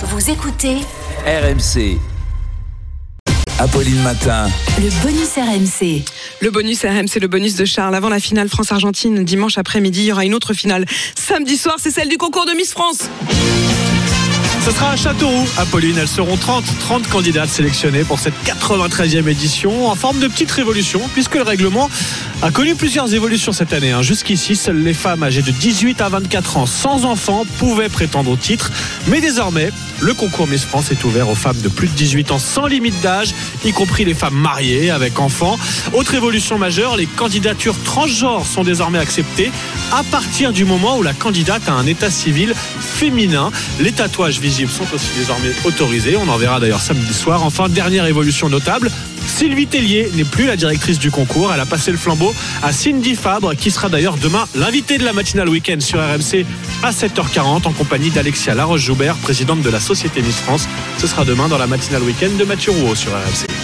Vous écoutez RMC. Apolline Matin. le bonus RMC. Le bonus RMC, le bonus de Charles. Avant la finale France-Argentine, dimanche après-midi, il y aura une autre finale. Samedi soir, c'est celle du concours de Miss France. Ce sera à Châteauroux, Apolline. Elles seront 30, 30 candidates sélectionnées pour cette 93e édition en forme de petite révolution puisque le règlement a connu plusieurs évolutions cette année. hein. Jusqu'ici, seules les femmes âgées de 18 à 24 ans sans enfants pouvaient prétendre au titre. Mais désormais, le concours Miss France est ouvert aux femmes de plus de 18 ans sans limite d'âge, y compris les femmes mariées avec enfants. Autre évolution majeure, les candidatures transgenres sont désormais acceptées à partir du moment où la candidate a un état civil féminin. Les tatouages visibles sont aussi désormais autorisés. On en verra d'ailleurs samedi soir. Enfin, dernière évolution notable. Sylvie Tellier n'est plus la directrice du concours. Elle a passé le flambeau à Cindy Fabre, qui sera d'ailleurs demain l'invitée de la matinale week-end sur RMC à 7h40 en compagnie d'Alexia Laroche-Joubert, présidente de la Société Miss France. Ce sera demain dans la matinale week-end de Mathieu Rouault sur RMC.